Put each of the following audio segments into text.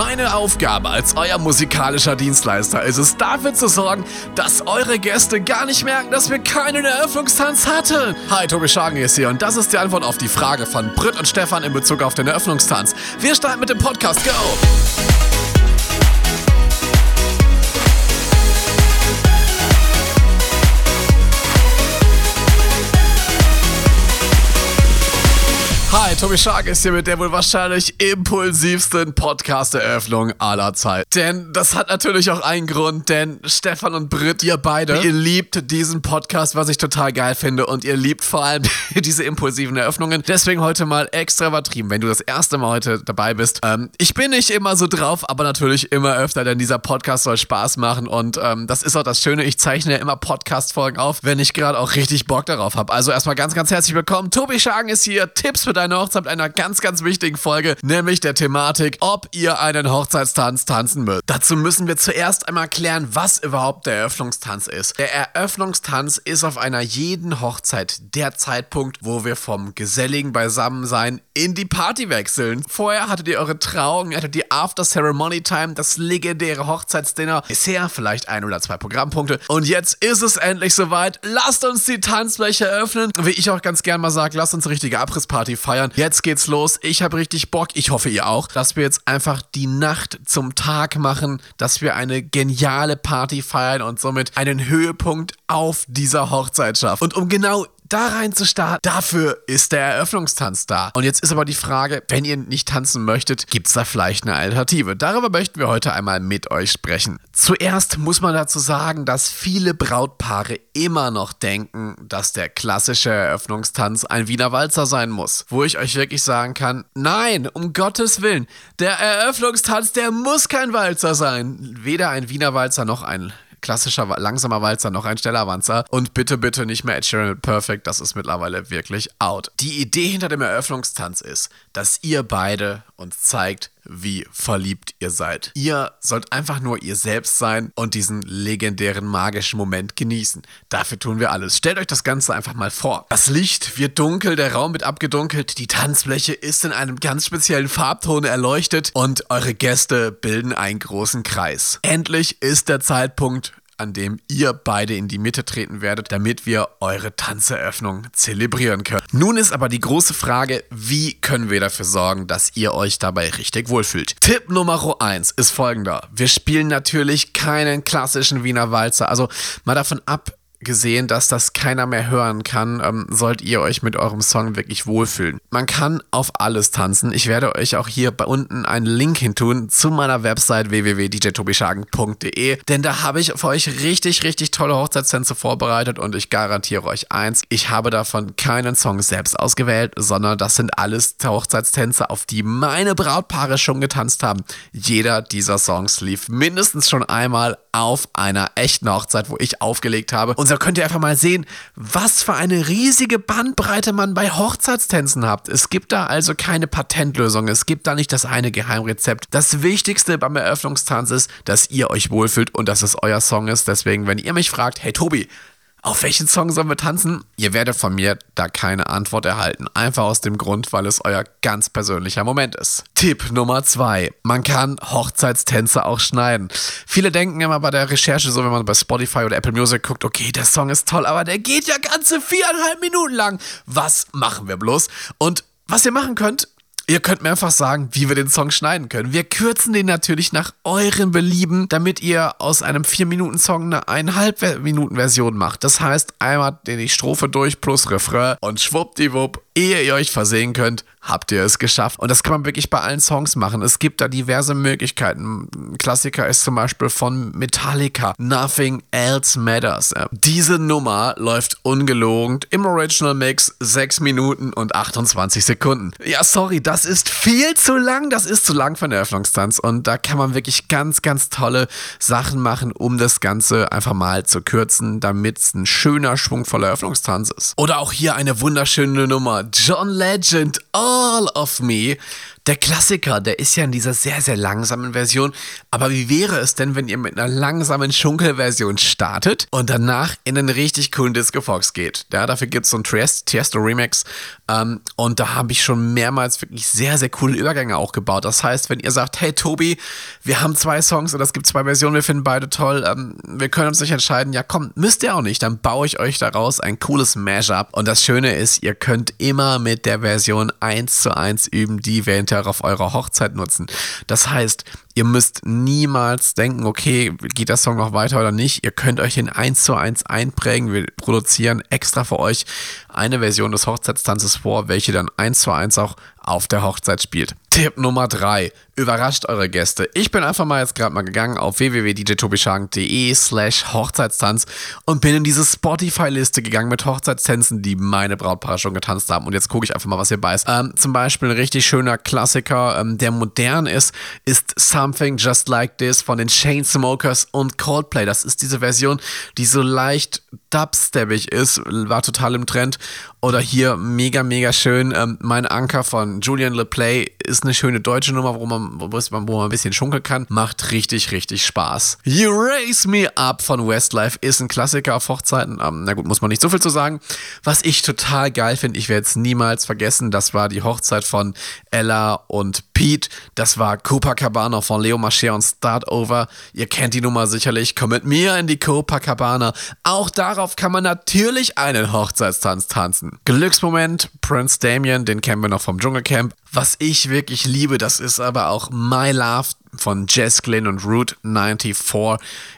Meine Aufgabe als euer musikalischer Dienstleister ist es, dafür zu sorgen, dass eure Gäste gar nicht merken, dass wir keinen Eröffnungstanz hatten. Hi, Tobi Schagen ist hier und das ist die Antwort auf die Frage von Britt und Stefan in Bezug auf den Eröffnungstanz. Wir starten mit dem Podcast. Go! Hi, Tobi Schark ist hier mit der wohl wahrscheinlich impulsivsten Podcast-Eröffnung aller Zeit. Denn das hat natürlich auch einen Grund, denn Stefan und Britt, ihr beide, ihr liebt diesen Podcast, was ich total geil finde und ihr liebt vor allem diese impulsiven Eröffnungen. Deswegen heute mal extra übertrieben, wenn du das erste Mal heute dabei bist. Ähm, ich bin nicht immer so drauf, aber natürlich immer öfter, denn dieser Podcast soll Spaß machen und ähm, das ist auch das Schöne, ich zeichne ja immer Podcast-Folgen auf, wenn ich gerade auch richtig Bock darauf habe. Also erstmal ganz, ganz herzlich willkommen. Tobi Schagen ist hier, Tipps für deine Hochzeit mit einer ganz, ganz wichtigen Folge, nämlich der Thematik, ob ihr einen Hochzeitstanz tanzen müsst. Dazu müssen wir zuerst einmal klären, was überhaupt der Eröffnungstanz ist. Der Eröffnungstanz ist auf einer jeden Hochzeit der Zeitpunkt, wo wir vom geselligen Beisammensein in die Party wechseln. Vorher hattet ihr eure Trauung, hattet die After-Ceremony-Time, das legendäre Hochzeitsdinner, bisher vielleicht ein oder zwei Programmpunkte. Und jetzt ist es endlich soweit. Lasst uns die Tanzfläche öffnen. Wie ich auch ganz gern mal sage, lasst uns eine richtige Abrissparty feiern. Jetzt geht's los. Ich habe richtig Bock, ich hoffe ihr auch, dass wir jetzt einfach die Nacht zum Tag machen, dass wir eine geniale Party feiern und somit einen Höhepunkt auf dieser Hochzeit schaffen. Und um genau da rein zu starten. Dafür ist der Eröffnungstanz da. Und jetzt ist aber die Frage, wenn ihr nicht tanzen möchtet, gibt es da vielleicht eine Alternative? Darüber möchten wir heute einmal mit euch sprechen. Zuerst muss man dazu sagen, dass viele Brautpaare immer noch denken, dass der klassische Eröffnungstanz ein Wiener Walzer sein muss. Wo ich euch wirklich sagen kann, nein, um Gottes Willen, der Eröffnungstanz, der muss kein Walzer sein. Weder ein Wiener Walzer noch ein klassischer langsamer Walzer, noch ein Stellerwanzer. Und bitte, bitte nicht mehr Ed Sheeran Perfect, das ist mittlerweile wirklich out. Die Idee hinter dem Eröffnungstanz ist, dass ihr beide uns zeigt, wie verliebt ihr seid. Ihr sollt einfach nur ihr selbst sein und diesen legendären magischen Moment genießen. Dafür tun wir alles. Stellt euch das Ganze einfach mal vor. Das Licht wird dunkel, der Raum wird abgedunkelt, die Tanzfläche ist in einem ganz speziellen Farbton erleuchtet und eure Gäste bilden einen großen Kreis. Endlich ist der Zeitpunkt an dem ihr beide in die Mitte treten werdet, damit wir eure Tanzeröffnung zelebrieren können. Nun ist aber die große Frage, wie können wir dafür sorgen, dass ihr euch dabei richtig wohlfühlt? Tipp Nummer 1 ist folgender. Wir spielen natürlich keinen klassischen Wiener Walzer. Also mal davon ab, gesehen, dass das keiner mehr hören kann, ähm, sollt ihr euch mit eurem Song wirklich wohlfühlen. Man kann auf alles tanzen. Ich werde euch auch hier bei unten einen Link hintun zu meiner Website www.djtobischagen.de, denn da habe ich für euch richtig, richtig tolle Hochzeitstänze vorbereitet und ich garantiere euch eins, ich habe davon keinen Song selbst ausgewählt, sondern das sind alles Hochzeitstänze, auf die meine Brautpaare schon getanzt haben. Jeder dieser Songs lief mindestens schon einmal auf einer echten Hochzeit, wo ich aufgelegt habe. Und so könnt ihr einfach mal sehen, was für eine riesige Bandbreite man bei Hochzeitstänzen habt. Es gibt da also keine Patentlösung. Es gibt da nicht das eine Geheimrezept. Das Wichtigste beim Eröffnungstanz ist, dass ihr euch wohlfühlt und dass es euer Song ist. Deswegen, wenn ihr mich fragt, hey Tobi, auf welchen Song sollen wir tanzen? Ihr werdet von mir da keine Antwort erhalten. Einfach aus dem Grund, weil es euer ganz persönlicher Moment ist. Tipp Nummer zwei: Man kann Hochzeitstänze auch schneiden. Viele denken immer bei der Recherche, so wenn man bei Spotify oder Apple Music guckt, okay, der Song ist toll, aber der geht ja ganze viereinhalb Minuten lang. Was machen wir bloß? Und was ihr machen könnt, Ihr könnt mir einfach sagen, wie wir den Song schneiden können. Wir kürzen den natürlich nach eurem Belieben, damit ihr aus einem 4-Minuten-Song eine 1,5 Minuten Version macht. Das heißt, einmal die Strophe durch plus Refrain und schwuppdiwupp ehe ihr euch versehen könnt, habt ihr es geschafft. Und das kann man wirklich bei allen Songs machen. Es gibt da diverse Möglichkeiten. Ein Klassiker ist zum Beispiel von Metallica, Nothing Else Matters. Diese Nummer läuft ungelogen im Original Mix 6 Minuten und 28 Sekunden. Ja, sorry, das ist viel zu lang. Das ist zu lang für einen Eröffnungstanz. Und da kann man wirklich ganz, ganz tolle Sachen machen, um das Ganze einfach mal zu kürzen, damit es ein schöner, schwungvoller Eröffnungstanz ist. Oder auch hier eine wunderschöne Nummer. John Legend, All of Me. Der Klassiker, der ist ja in dieser sehr, sehr langsamen Version. Aber wie wäre es denn, wenn ihr mit einer langsamen Schunkelversion startet und danach in einen richtig coolen Disco Fox geht? Ja, dafür gibt es so ein Tiesto Remix. Ähm, und da habe ich schon mehrmals wirklich sehr, sehr coole Übergänge auch gebaut. Das heißt, wenn ihr sagt, hey Tobi, wir haben zwei Songs oder es gibt zwei Versionen, wir finden beide toll, ähm, wir können uns nicht entscheiden, ja komm, müsst ihr auch nicht, dann baue ich euch daraus ein cooles Mashup. Und das Schöne ist, ihr könnt immer mit der Version 1 zu 1 üben, die wir hinterher auf eurer Hochzeit nutzen. Das heißt, Ihr müsst niemals denken, okay, geht der Song noch weiter oder nicht. Ihr könnt euch den 1 zu 1 einprägen. Wir produzieren extra für euch eine Version des Hochzeitstanzes vor, welche dann 1 zu 1 auch auf der Hochzeit spielt. Tipp Nummer 3. Überrascht eure Gäste. Ich bin einfach mal jetzt gerade mal gegangen auf www.djtobischank.de slash Hochzeitstanz und bin in diese Spotify-Liste gegangen mit Hochzeitstänzen, die meine Brautpaare schon getanzt haben. Und jetzt gucke ich einfach mal, was hier bei ist. Ähm, zum Beispiel ein richtig schöner Klassiker, ähm, der modern ist, ist Something Just Like This von den Chainsmokers und Coldplay. Das ist diese Version, die so leicht dubsteppig ist, war total im Trend. Oder hier mega, mega schön. Ähm, mein Anker von Julian LePlay ist eine schöne deutsche Nummer, wo man, wo man ein bisschen schunkeln kann. Macht richtig, richtig Spaß. You Raise Me Up von Westlife ist ein Klassiker auf Hochzeiten. Ähm, na gut, muss man nicht so viel zu sagen. Was ich total geil finde, ich werde es niemals vergessen, das war die Hochzeit von Ella und Pete. Das war Copacabana von Leo Mascher und Start Over. Ihr kennt die Nummer sicherlich. Komm mit mir in die Copacabana. Auch darauf kann man natürlich einen Hochzeitstanz tanzen. Glücksmoment, Prince Damien, den kennen wir noch vom Dschungelcamp. Was ich wirklich liebe, das ist aber auch My Love von Jess Glynn und Route 94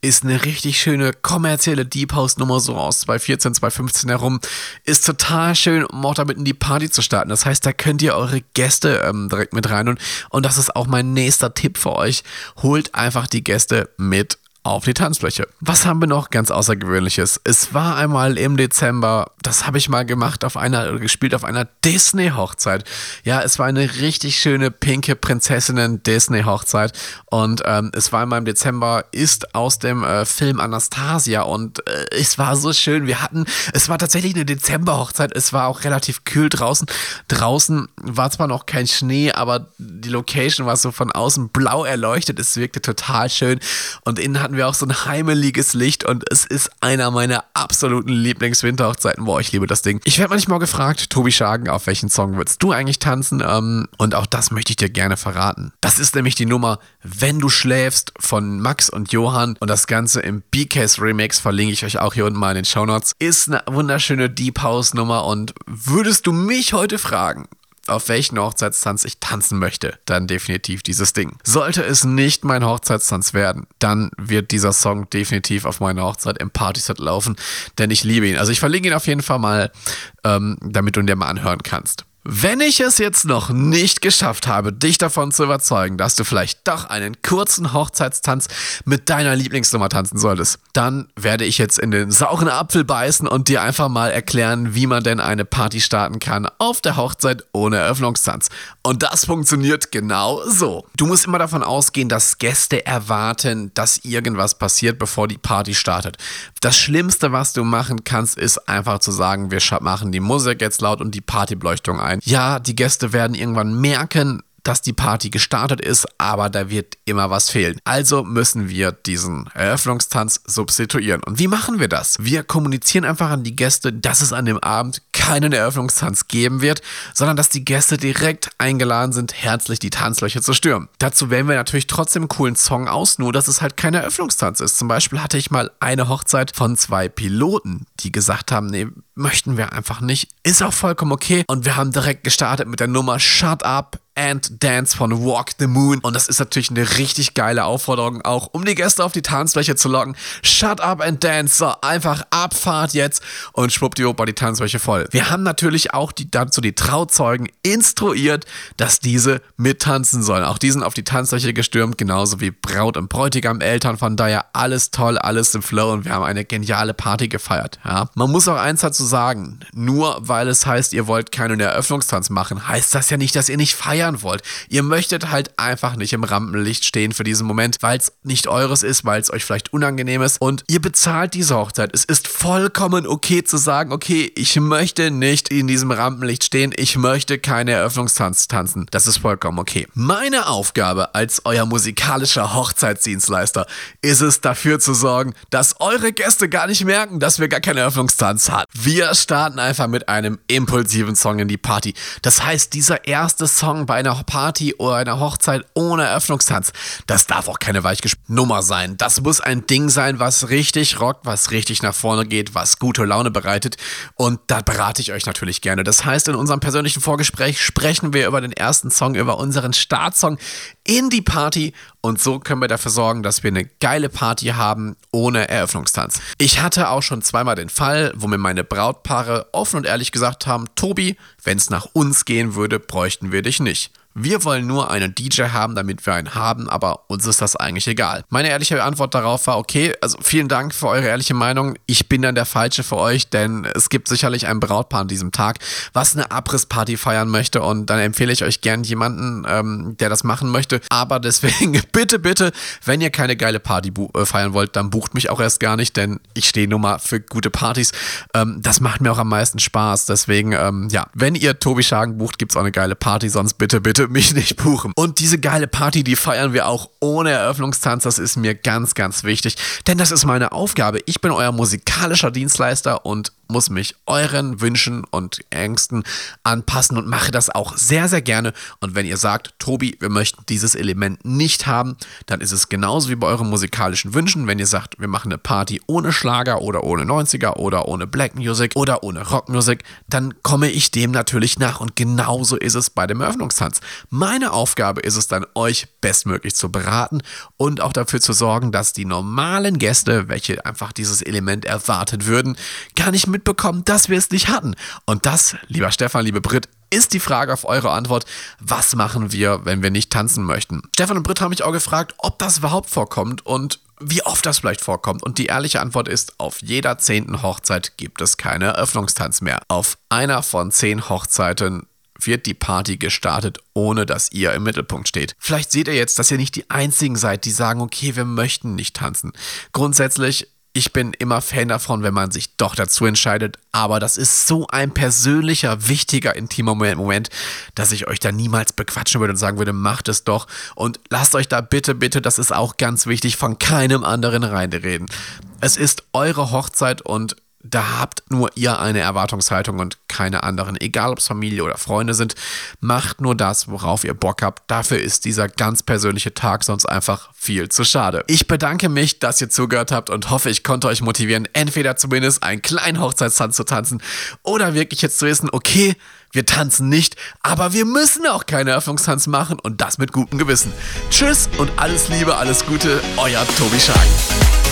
ist eine richtig schöne kommerzielle Deep House Nummer so aus 2014, 2015 herum. Ist total schön, um auch damit in die Party zu starten. Das heißt, da könnt ihr eure Gäste ähm, direkt mit rein und, und das ist auch mein nächster Tipp für euch. Holt einfach die Gäste mit auf die Tanzfläche. Was haben wir noch ganz Außergewöhnliches? Es war einmal im Dezember, das habe ich mal gemacht auf einer, gespielt auf einer Disney-Hochzeit. Ja, es war eine richtig schöne pinke Prinzessinnen-Disney-Hochzeit und ähm, es war einmal im Dezember, ist aus dem äh, Film Anastasia und äh, es war so schön. Wir hatten, es war tatsächlich eine Dezember-Hochzeit, es war auch relativ kühl draußen. Draußen war zwar noch kein Schnee, aber die Location war so von außen blau erleuchtet, es wirkte total schön und innen hatten hatten wir auch so ein heimeliges Licht und es ist einer meiner absoluten Lieblingswinterhochzeiten. Boah, ich liebe das Ding. Ich werde manchmal gefragt, Tobi Schagen, auf welchen Song würdest du eigentlich tanzen? Ähm, und auch das möchte ich dir gerne verraten. Das ist nämlich die Nummer Wenn du schläfst von Max und Johann und das Ganze im B-Case Remix verlinke ich euch auch hier unten mal in den Show Notes. Ist eine wunderschöne Deep House Nummer und würdest du mich heute fragen, auf welchen Hochzeitstanz ich tanzen möchte, dann definitiv dieses Ding. Sollte es nicht mein Hochzeitstanz werden, dann wird dieser Song definitiv auf meiner Hochzeit im Partyset laufen, denn ich liebe ihn. Also ich verlinke ihn auf jeden Fall mal, ähm, damit du ihn dir mal anhören kannst. Wenn ich es jetzt noch nicht geschafft habe, dich davon zu überzeugen, dass du vielleicht doch einen kurzen Hochzeitstanz mit deiner Lieblingsnummer tanzen solltest, dann werde ich jetzt in den sauren Apfel beißen und dir einfach mal erklären, wie man denn eine Party starten kann auf der Hochzeit ohne Eröffnungstanz. Und das funktioniert genau so. Du musst immer davon ausgehen, dass Gäste erwarten, dass irgendwas passiert, bevor die Party startet. Das Schlimmste, was du machen kannst, ist einfach zu sagen, wir machen die Musik jetzt laut und die Partybeleuchtung ein sein. Ja, die Gäste werden irgendwann merken, dass die Party gestartet ist, aber da wird immer was fehlen. Also müssen wir diesen Eröffnungstanz substituieren. Und wie machen wir das? Wir kommunizieren einfach an die Gäste, dass es an dem Abend keinen Eröffnungstanz geben wird, sondern dass die Gäste direkt eingeladen sind, herzlich die Tanzlöcher zu stürmen. Dazu wählen wir natürlich trotzdem einen coolen Song aus, nur dass es halt kein Eröffnungstanz ist. Zum Beispiel hatte ich mal eine Hochzeit von zwei Piloten, die gesagt haben, nee, möchten wir einfach nicht. Ist auch vollkommen okay. Und wir haben direkt gestartet mit der Nummer Shut Up and Dance von Walk the Moon. Und das ist natürlich eine richtig geile Aufforderung, auch um die Gäste auf die Tanzfläche zu locken. Shut up and dance. So, einfach Abfahrt jetzt und schwuppdiwupp war die Tanzfläche voll. Wir haben natürlich auch die, dazu die Trauzeugen instruiert, dass diese mittanzen sollen. Auch die sind auf die Tanzfläche gestürmt, genauso wie Braut und Bräutigam, Eltern. Von daher alles toll, alles im Flow und wir haben eine geniale Party gefeiert. Ja. Man muss auch eins dazu sagen, nur weil es heißt, ihr wollt keinen Eröffnungstanz machen, heißt das ja nicht, dass ihr nicht feiern wollt. Ihr möchtet halt einfach nicht im Rampenlicht stehen für diesen Moment, weil es nicht eures ist, weil es euch vielleicht unangenehm ist und ihr bezahlt diese Hochzeit. Es ist vollkommen okay zu sagen, okay, ich möchte möchte nicht in diesem Rampenlicht stehen, ich möchte keine Eröffnungstanz tanzen. Das ist vollkommen okay. Meine Aufgabe als euer musikalischer Hochzeitsdienstleister ist es dafür zu sorgen, dass eure Gäste gar nicht merken, dass wir gar keinen Eröffnungstanz haben. Wir starten einfach mit einem impulsiven Song in die Party. Das heißt, dieser erste Song bei einer Party oder einer Hochzeit ohne Eröffnungstanz, das darf auch keine Weichgespräch-Nummer sein. Das muss ein Ding sein, was richtig rockt, was richtig nach vorne geht, was gute Laune bereitet. Und da berate ich euch natürlich gerne. Das heißt, in unserem persönlichen Vorgespräch sprechen wir über den ersten Song, über unseren Startsong in die Party. Und so können wir dafür sorgen, dass wir eine geile Party haben ohne Eröffnungstanz. Ich hatte auch schon zweimal den Fall, wo mir meine Brautpaare offen und ehrlich gesagt haben, Tobi, wenn es nach uns gehen würde, bräuchten wir dich nicht. Wir wollen nur einen DJ haben, damit wir einen haben, aber uns ist das eigentlich egal. Meine ehrliche Antwort darauf war, okay, also vielen Dank für eure ehrliche Meinung. Ich bin dann der Falsche für euch, denn es gibt sicherlich ein Brautpaar an diesem Tag, was eine Abrissparty feiern möchte und dann empfehle ich euch gern jemanden, ähm, der das machen möchte. Aber deswegen bitte, bitte, wenn ihr keine geile Party äh, feiern wollt, dann bucht mich auch erst gar nicht, denn ich stehe nur mal für gute Partys. Ähm, das macht mir auch am meisten Spaß. Deswegen, ähm, ja, wenn ihr Tobi Schagen bucht, gibt es auch eine geile Party, sonst bitte, bitte mich nicht buchen. Und diese geile Party, die feiern wir auch ohne Eröffnungstanz. Das ist mir ganz, ganz wichtig, denn das ist meine Aufgabe. Ich bin euer musikalischer Dienstleister und muss mich euren Wünschen und Ängsten anpassen und mache das auch sehr, sehr gerne. Und wenn ihr sagt, Tobi, wir möchten dieses Element nicht haben, dann ist es genauso wie bei euren musikalischen Wünschen. Wenn ihr sagt, wir machen eine Party ohne Schlager oder ohne 90er oder ohne Black Music oder ohne Rock Music, dann komme ich dem natürlich nach. Und genauso ist es bei dem Eröffnungstanz. Meine Aufgabe ist es dann, euch bestmöglich zu beraten und auch dafür zu sorgen, dass die normalen Gäste, welche einfach dieses Element erwartet würden, gar nicht mitbekommen, dass wir es nicht hatten. Und das, lieber Stefan, liebe Brit, ist die Frage auf eure Antwort, was machen wir, wenn wir nicht tanzen möchten? Stefan und Brit haben mich auch gefragt, ob das überhaupt vorkommt und wie oft das vielleicht vorkommt. Und die ehrliche Antwort ist, auf jeder zehnten Hochzeit gibt es keine Eröffnungstanz mehr. Auf einer von zehn Hochzeiten wird die Party gestartet, ohne dass ihr im Mittelpunkt steht. Vielleicht seht ihr jetzt, dass ihr nicht die einzigen seid, die sagen, okay, wir möchten nicht tanzen. Grundsätzlich ich bin immer Fan davon, wenn man sich doch dazu entscheidet. Aber das ist so ein persönlicher, wichtiger, intimer Moment, dass ich euch da niemals bequatschen würde und sagen würde, macht es doch. Und lasst euch da bitte, bitte, das ist auch ganz wichtig, von keinem anderen reinreden. Es ist eure Hochzeit und da habt nur ihr eine Erwartungshaltung und keine anderen. Egal ob es Familie oder Freunde sind, macht nur das, worauf ihr Bock habt. Dafür ist dieser ganz persönliche Tag sonst einfach viel zu schade. Ich bedanke mich, dass ihr zugehört habt und hoffe, ich konnte euch motivieren, entweder zumindest einen kleinen Hochzeitstanz zu tanzen oder wirklich jetzt zu wissen, okay, wir tanzen nicht, aber wir müssen auch keine Eröffnungstanz machen und das mit gutem Gewissen. Tschüss und alles Liebe, alles Gute, euer Tobi Schagen.